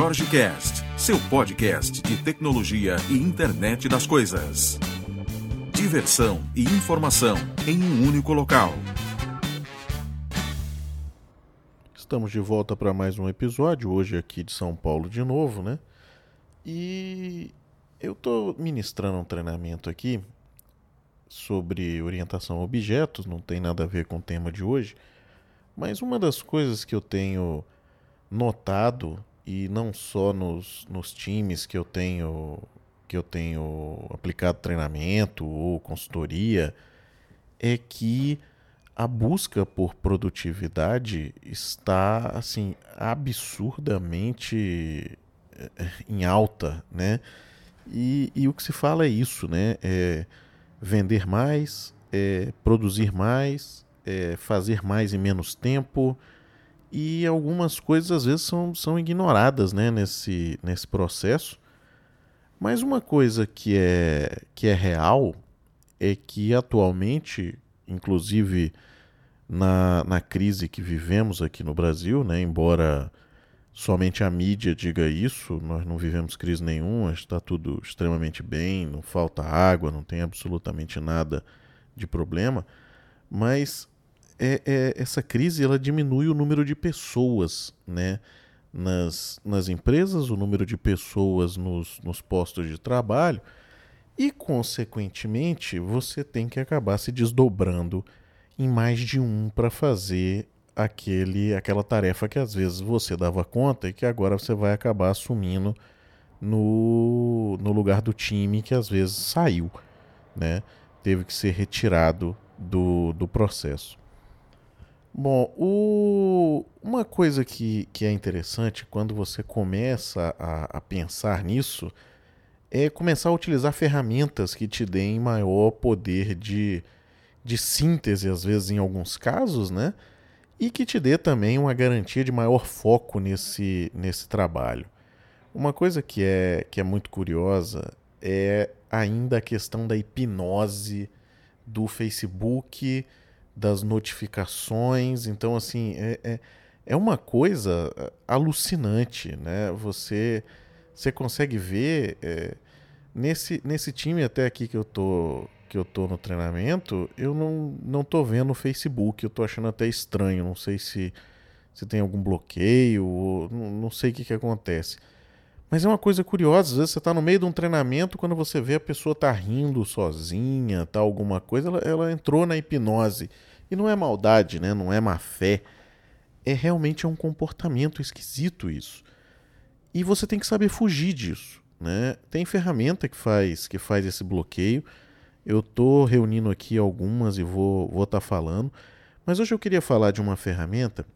Jorge Cast, seu podcast de tecnologia e internet das coisas. Diversão e informação em um único local. Estamos de volta para mais um episódio, hoje aqui de São Paulo de novo, né? E eu estou ministrando um treinamento aqui sobre orientação a objetos, não tem nada a ver com o tema de hoje, mas uma das coisas que eu tenho notado, e não só nos, nos times que eu tenho que eu tenho aplicado treinamento ou consultoria, é que a busca por produtividade está assim absurdamente eh, em alta, né? E, e o que se fala é isso, né? É vender mais, é produzir mais, é fazer mais em menos tempo e algumas coisas às vezes são, são ignoradas, né? Nesse, nesse processo. Mas uma coisa que é, que é real é que atualmente, inclusive na, na crise que vivemos aqui no Brasil, né, embora somente a mídia diga isso, nós não vivemos crise nenhuma, está tudo extremamente bem, não falta água, não tem absolutamente nada de problema, mas é, é, essa crise ela diminui o número de pessoas né, nas, nas empresas, o número de pessoas nos, nos postos de trabalho, e, consequentemente, você tem que acabar se desdobrando em mais de um para fazer aquele aquela tarefa que às vezes você dava conta e que agora você vai acabar assumindo no, no lugar do time que às vezes saiu, né? Teve que ser retirado do, do processo. Bom, o, uma coisa que, que é interessante quando você começa a, a pensar nisso é começar a utilizar ferramentas que te deem maior poder de, de síntese, às vezes, em alguns casos, né? E que te dê também uma garantia de maior foco nesse, nesse trabalho. Uma coisa que é, que é muito curiosa é ainda a questão da hipnose do Facebook, das notificações. Então, assim, é, é, é uma coisa alucinante, né? Você, você consegue ver é, nesse, nesse time até aqui que eu tô que eu tô no treinamento, eu não, não tô vendo o Facebook, eu tô achando até estranho, não sei se, se tem algum bloqueio, ou, não, sei o que, que acontece. Mas é uma coisa curiosa, às vezes você está no meio de um treinamento, quando você vê a pessoa tá rindo sozinha, tá alguma coisa, ela, ela entrou na hipnose. E não é maldade, né? não é má fé. É realmente é um comportamento esquisito isso. E você tem que saber fugir disso. Né? Tem ferramenta que faz que faz esse bloqueio. Eu estou reunindo aqui algumas e vou estar vou tá falando. Mas hoje eu queria falar de uma ferramenta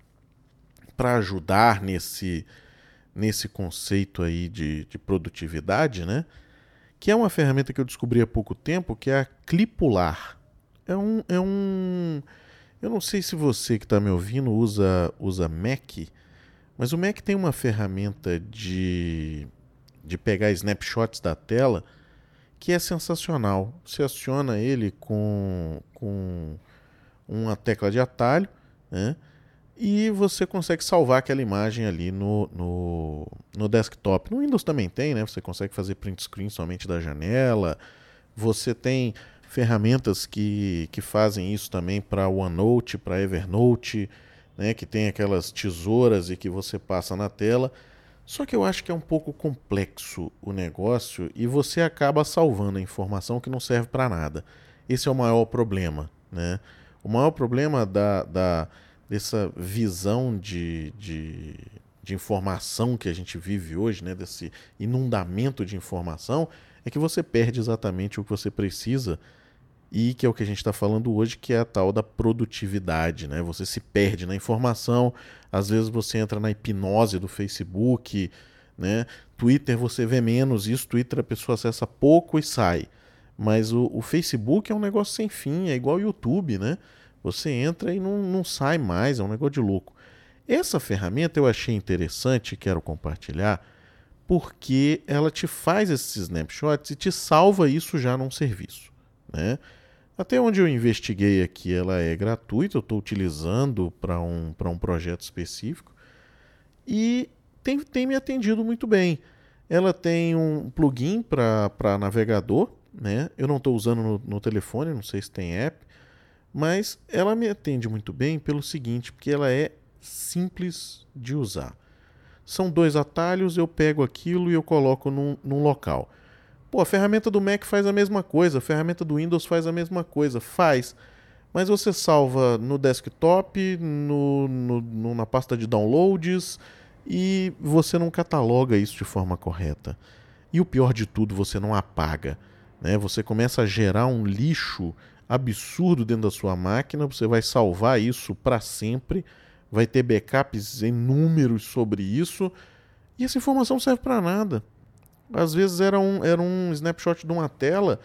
para ajudar nesse, nesse conceito aí de, de produtividade, né? Que é uma ferramenta que eu descobri há pouco tempo, que é a Clipular. É um, é um, eu não sei se você que está me ouvindo usa, usa Mac, mas o Mac tem uma ferramenta de, de pegar snapshots da tela que é sensacional. Você aciona ele com, com uma tecla de atalho, né? E você consegue salvar aquela imagem ali no, no, no desktop. No Windows também tem, né? Você consegue fazer print screen somente da janela. Você tem ferramentas que, que fazem isso também para OneNote, para Evernote, né? Que tem aquelas tesouras e que você passa na tela. Só que eu acho que é um pouco complexo o negócio e você acaba salvando a informação que não serve para nada. Esse é o maior problema. Né? O maior problema da, da, dessa visão de, de, de informação que a gente vive hoje, né? desse inundamento de informação, é que você perde exatamente o que você precisa e que é o que a gente está falando hoje, que é a tal da produtividade, né? Você se perde na informação, às vezes você entra na hipnose do Facebook, né? Twitter você vê menos isso, Twitter a pessoa acessa pouco e sai. Mas o, o Facebook é um negócio sem fim, é igual o YouTube, né? Você entra e não, não sai mais, é um negócio de louco. Essa ferramenta eu achei interessante, quero compartilhar, porque ela te faz esses snapshots e te salva isso já num serviço. Né? Até onde eu investiguei aqui, ela é gratuita, eu estou utilizando para um, um projeto específico. E tem, tem me atendido muito bem. Ela tem um plugin para navegador, né? Eu não estou usando no, no telefone, não sei se tem app, mas ela me atende muito bem pelo seguinte, porque ela é simples de usar. São dois atalhos, eu pego aquilo e eu coloco num, num local. Pô, a ferramenta do Mac faz a mesma coisa, a ferramenta do Windows faz a mesma coisa, faz. Mas você salva no desktop, no, no, na pasta de downloads e você não cataloga isso de forma correta. E o pior de tudo, você não apaga. Né? Você começa a gerar um lixo absurdo dentro da sua máquina, você vai salvar isso para sempre vai ter backups inúmeros sobre isso, e essa informação serve para nada. Às vezes era um, era um snapshot de uma tela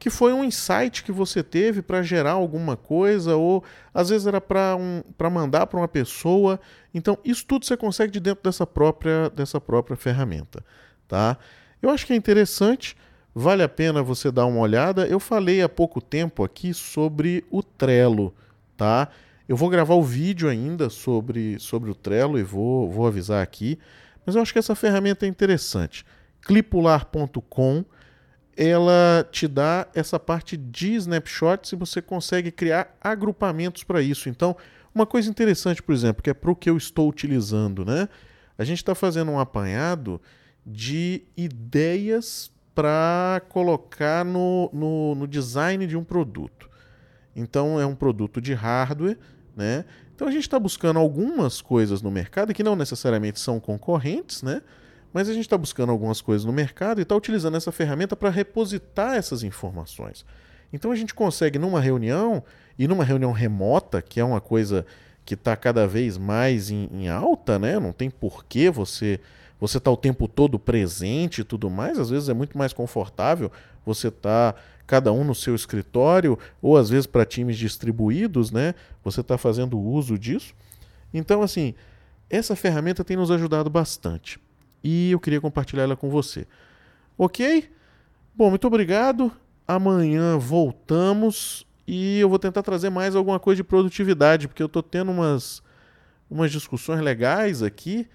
que foi um insight que você teve para gerar alguma coisa, ou às vezes era para um, mandar para uma pessoa. Então, isso tudo você consegue de dentro dessa própria, dessa própria ferramenta. Tá? Eu acho que é interessante, vale a pena você dar uma olhada. Eu falei há pouco tempo aqui sobre o Trello. Tá? Eu vou gravar o vídeo ainda sobre, sobre o Trello e vou, vou avisar aqui. Mas eu acho que essa ferramenta é interessante. Clipular.com ela te dá essa parte de snapshots e você consegue criar agrupamentos para isso. Então, uma coisa interessante, por exemplo, que é para o que eu estou utilizando, né? A gente está fazendo um apanhado de ideias para colocar no, no, no design de um produto. Então, é um produto de hardware né? Então a gente está buscando algumas coisas no mercado que não necessariamente são concorrentes, né? Mas a gente está buscando algumas coisas no mercado e está utilizando essa ferramenta para repositar essas informações. Então a gente consegue, numa reunião, e numa reunião remota, que é uma coisa que está cada vez mais em, em, alta, né? não tem porquê você você tá o tempo todo presente e tudo mais, às vezes é muito mais confortável você estar tá cada um no seu escritório, ou às vezes para times distribuídos, né? Você está fazendo uso disso. Então, assim, essa ferramenta tem nos ajudado bastante. E eu queria compartilhar ela com você. Ok? Bom, muito obrigado. Amanhã voltamos e eu vou tentar trazer mais alguma coisa de produtividade, porque eu estou tendo umas, umas discussões legais aqui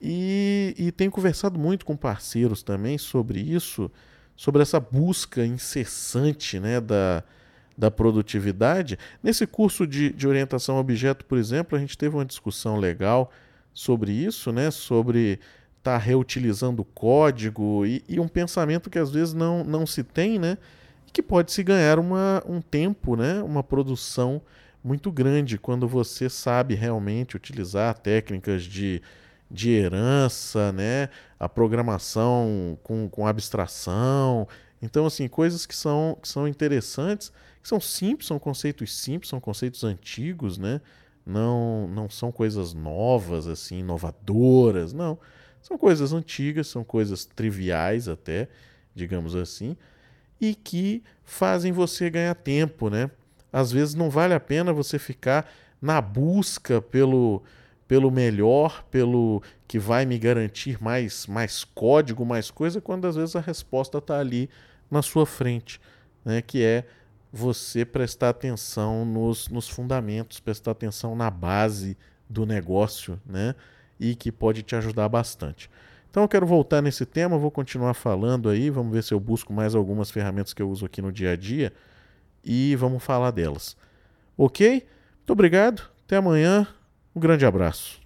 e, e tenho conversado muito com parceiros também sobre isso sobre essa busca incessante né, da, da produtividade. Nesse curso de, de orientação a objeto, por exemplo, a gente teve uma discussão legal sobre isso, né, sobre estar tá reutilizando código e, e, um pensamento que às vezes não, não se tem, né, e que pode se ganhar uma, um tempo, né, uma produção muito grande quando você sabe realmente utilizar técnicas de de herança, né? A programação com, com abstração. Então, assim, coisas que são, que são interessantes, que são simples, são conceitos simples, são conceitos antigos, né? Não, não são coisas novas, assim, inovadoras, não. São coisas antigas, são coisas triviais até, digamos assim, e que fazem você ganhar tempo, né? Às vezes não vale a pena você ficar na busca pelo, pelo melhor, pelo que vai me garantir mais, mais código, mais coisa, quando às vezes a resposta está ali na sua frente, né? que é você prestar atenção nos, nos fundamentos, prestar atenção na base do negócio, né? E que pode te ajudar bastante. Então eu quero voltar nesse tema, vou continuar falando aí, vamos ver se eu busco mais algumas ferramentas que eu uso aqui no dia a dia e vamos falar delas. Ok? Muito obrigado, até amanhã. Um grande abraço.